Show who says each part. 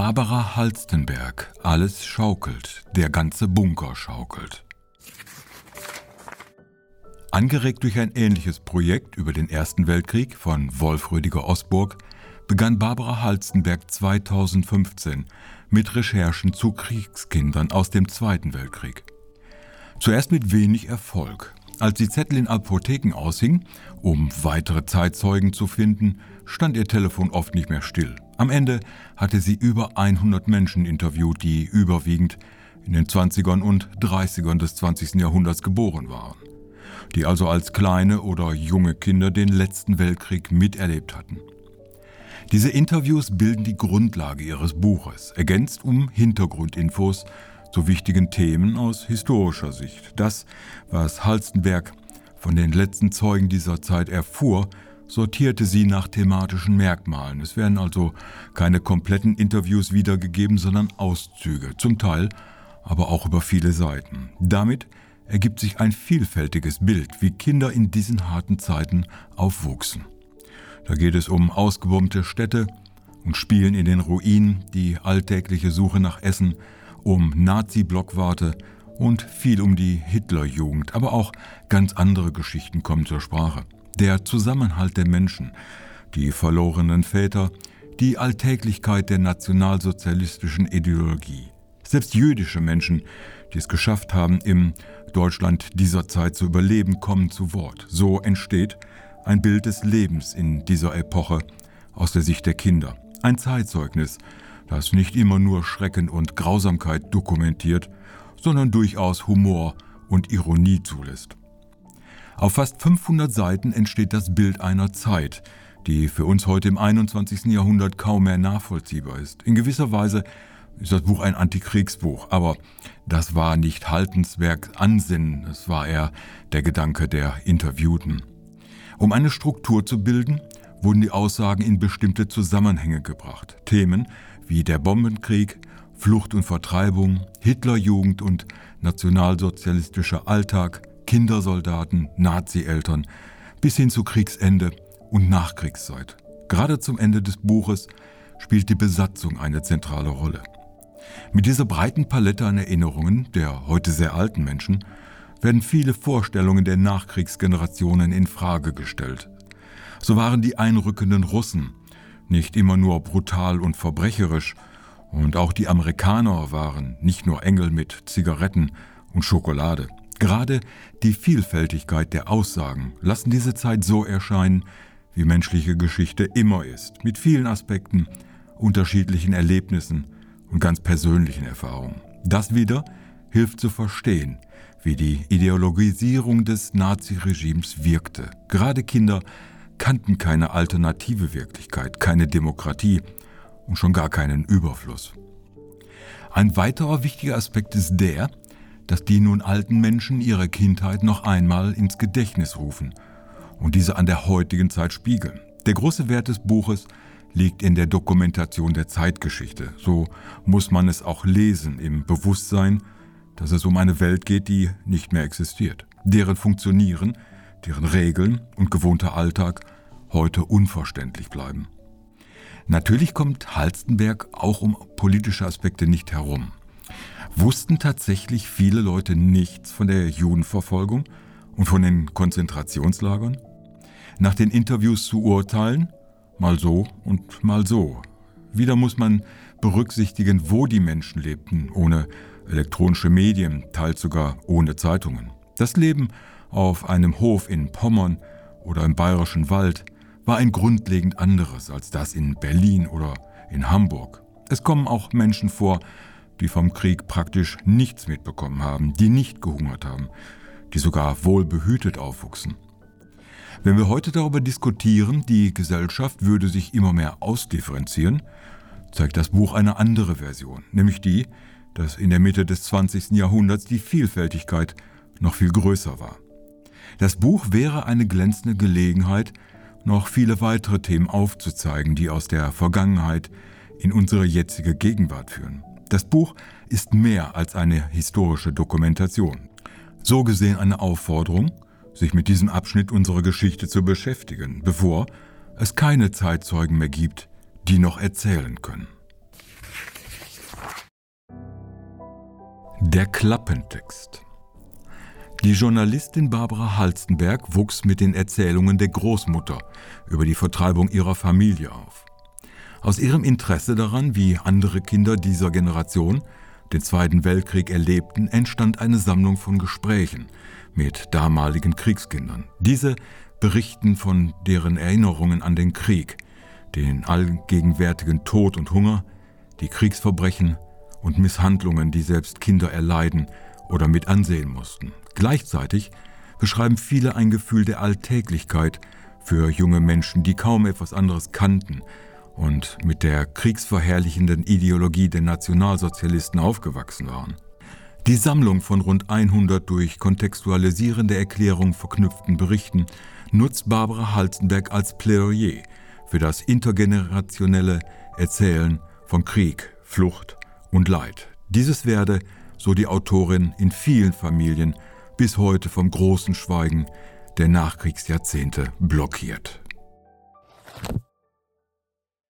Speaker 1: Barbara Halstenberg, alles schaukelt, der ganze Bunker schaukelt. Angeregt durch ein ähnliches Projekt über den Ersten Weltkrieg von Wolf Rüdiger Osburg begann Barbara Halstenberg 2015 mit Recherchen zu Kriegskindern aus dem Zweiten Weltkrieg. Zuerst mit wenig Erfolg. Als die Zettel in Apotheken aushing, um weitere Zeitzeugen zu finden, stand ihr Telefon oft nicht mehr still. Am Ende hatte sie über 100 Menschen interviewt, die überwiegend in den 20ern und 30ern des 20. Jahrhunderts geboren waren, die also als kleine oder junge Kinder den letzten Weltkrieg miterlebt hatten. Diese Interviews bilden die Grundlage ihres Buches, ergänzt um Hintergrundinfos zu wichtigen Themen aus historischer Sicht. Das, was Halstenberg von den letzten Zeugen dieser Zeit erfuhr, sortierte sie nach thematischen Merkmalen. Es werden also keine kompletten Interviews wiedergegeben, sondern Auszüge, zum Teil aber auch über viele Seiten. Damit ergibt sich ein vielfältiges Bild, wie Kinder in diesen harten Zeiten aufwuchsen. Da geht es um ausgebombte Städte und Spielen in den Ruinen, die alltägliche Suche nach Essen, um Nazi-Blockwarte und viel um die Hitlerjugend, aber auch ganz andere Geschichten kommen zur Sprache. Der Zusammenhalt der Menschen, die verlorenen Väter, die Alltäglichkeit der nationalsozialistischen Ideologie. Selbst jüdische Menschen, die es geschafft haben, im Deutschland dieser Zeit zu überleben, kommen zu Wort. So entsteht ein Bild des Lebens in dieser Epoche aus der Sicht der Kinder. Ein Zeitzeugnis, das nicht immer nur Schrecken und Grausamkeit dokumentiert, sondern durchaus Humor und Ironie zulässt. Auf fast 500 Seiten entsteht das Bild einer Zeit, die für uns heute im 21. Jahrhundert kaum mehr nachvollziehbar ist. In gewisser Weise ist das Buch ein Antikriegsbuch, aber das war nicht Haltenswerk Ansinnen, es war eher der Gedanke der Interviewten. Um eine Struktur zu bilden, wurden die Aussagen in bestimmte Zusammenhänge gebracht. Themen wie der Bombenkrieg, Flucht und Vertreibung, Hitlerjugend und nationalsozialistischer Alltag, Kindersoldaten, Nazi-Eltern bis hin zu Kriegsende und Nachkriegszeit. Gerade zum Ende des Buches spielt die Besatzung eine zentrale Rolle. Mit dieser breiten Palette an Erinnerungen der heute sehr alten Menschen werden viele Vorstellungen der Nachkriegsgenerationen in Frage gestellt. So waren die einrückenden Russen nicht immer nur brutal und verbrecherisch, und auch die Amerikaner waren nicht nur Engel mit Zigaretten und Schokolade. Gerade die Vielfältigkeit der Aussagen lassen diese Zeit so erscheinen, wie menschliche Geschichte immer ist, mit vielen Aspekten, unterschiedlichen Erlebnissen und ganz persönlichen Erfahrungen. Das wieder hilft zu verstehen, wie die Ideologisierung des Naziregimes wirkte. Gerade Kinder kannten keine alternative Wirklichkeit, keine Demokratie und schon gar keinen Überfluss. Ein weiterer wichtiger Aspekt ist der, dass die nun alten Menschen ihre Kindheit noch einmal ins Gedächtnis rufen und diese an der heutigen Zeit spiegeln. Der große Wert des Buches liegt in der Dokumentation der Zeitgeschichte. So muss man es auch lesen im Bewusstsein, dass es um eine Welt geht, die nicht mehr existiert, deren Funktionieren, deren Regeln und gewohnter Alltag heute unverständlich bleiben. Natürlich kommt Halstenberg auch um politische Aspekte nicht herum. Wussten tatsächlich viele Leute nichts von der Judenverfolgung und von den Konzentrationslagern? Nach den Interviews zu urteilen, mal so und mal so. Wieder muss man berücksichtigen, wo die Menschen lebten, ohne elektronische Medien, teils sogar ohne Zeitungen. Das Leben auf einem Hof in Pommern oder im bayerischen Wald war ein grundlegend anderes als das in Berlin oder in Hamburg. Es kommen auch Menschen vor, die vom Krieg praktisch nichts mitbekommen haben, die nicht gehungert haben, die sogar wohlbehütet aufwuchsen. Wenn wir heute darüber diskutieren, die Gesellschaft würde sich immer mehr ausdifferenzieren, zeigt das Buch eine andere Version, nämlich die, dass in der Mitte des 20. Jahrhunderts die Vielfältigkeit noch viel größer war. Das Buch wäre eine glänzende Gelegenheit, noch viele weitere Themen aufzuzeigen, die aus der Vergangenheit in unsere jetzige Gegenwart führen. Das Buch ist mehr als eine historische Dokumentation. So gesehen eine Aufforderung, sich mit diesem Abschnitt unserer Geschichte zu beschäftigen, bevor es keine Zeitzeugen mehr gibt, die noch erzählen können. Der Klappentext. Die Journalistin Barbara Halstenberg wuchs mit den Erzählungen der Großmutter über die Vertreibung ihrer Familie auf. Aus ihrem Interesse daran, wie andere Kinder dieser Generation den Zweiten Weltkrieg erlebten, entstand eine Sammlung von Gesprächen mit damaligen Kriegskindern. Diese berichten von deren Erinnerungen an den Krieg, den allgegenwärtigen Tod und Hunger, die Kriegsverbrechen und Misshandlungen, die selbst Kinder erleiden oder mit ansehen mussten. Gleichzeitig beschreiben viele ein Gefühl der Alltäglichkeit für junge Menschen, die kaum etwas anderes kannten und mit der kriegsverherrlichenden Ideologie der Nationalsozialisten aufgewachsen waren. Die Sammlung von rund 100 durch kontextualisierende Erklärung verknüpften Berichten nutzt Barbara Halzenberg als Plädoyer für das intergenerationelle Erzählen von Krieg, Flucht und Leid. Dieses werde, so die Autorin, in vielen Familien bis heute vom großen Schweigen der Nachkriegsjahrzehnte blockiert.